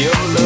Why